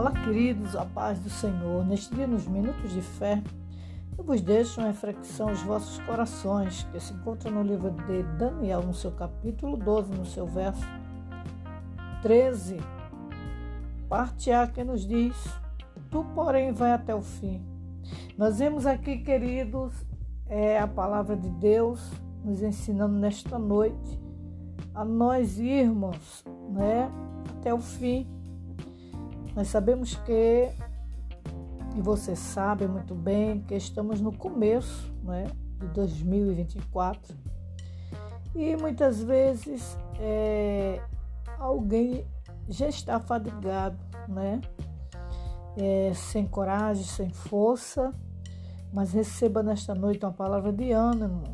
Olá, queridos, a paz do Senhor. Neste dia, nos minutos de fé, eu vos deixo uma reflexão aos vossos corações, que se encontra no livro de Daniel, no seu capítulo 12, no seu verso 13. Parte A que nos diz: Tu, porém, vai até o fim. Nós vemos aqui, queridos, é a palavra de Deus nos ensinando nesta noite a nós irmos, né, até o fim nós sabemos que, e você sabe muito bem, que estamos no começo né, de 2024 e muitas vezes é, alguém já está fadigado, né? É, sem coragem, sem força, mas receba nesta noite uma palavra de ânimo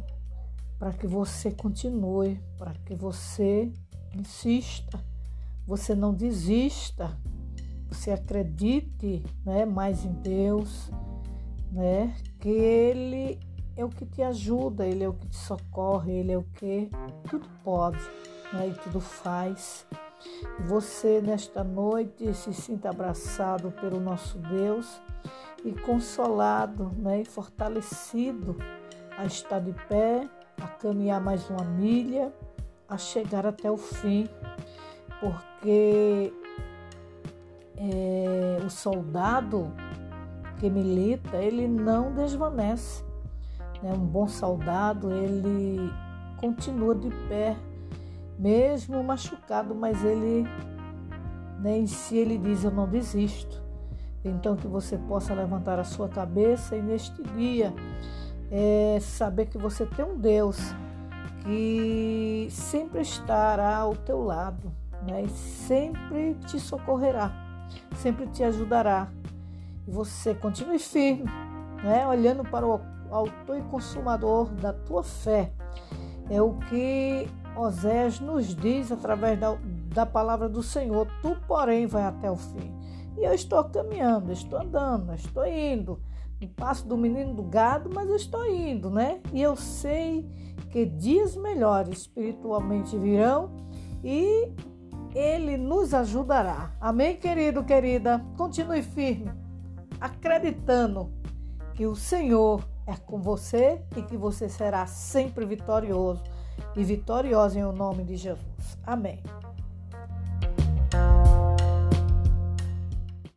para que você continue, para que você insista, você não desista, você acredite né, mais em Deus, né, que Ele é o que te ajuda, Ele é o que te socorre, Ele é o que tudo pode né, e tudo faz. Você, nesta noite, se sinta abraçado pelo nosso Deus e consolado né, e fortalecido a estar de pé, a caminhar mais uma milha, a chegar até o fim, porque é, o soldado que milita, ele não desvanece. Né? Um bom soldado, ele continua de pé, mesmo machucado, mas ele né, em si ele diz: Eu não desisto. Então, que você possa levantar a sua cabeça e neste dia é, saber que você tem um Deus que sempre estará ao teu lado né, e sempre te socorrerá sempre te ajudará. E você continue firme, né? olhando para o autor e consumador da tua fé. É o que Osés nos diz através da, da palavra do Senhor. Tu, porém, vai até o fim. E eu estou caminhando, estou andando, estou indo. No passo do menino do gado, mas eu estou indo, né? E eu sei que dias melhores espiritualmente virão e ele nos ajudará. Amém, querido, querida? Continue firme, acreditando que o Senhor é com você e que você será sempre vitorioso e vitoriosa em o nome de Jesus. Amém.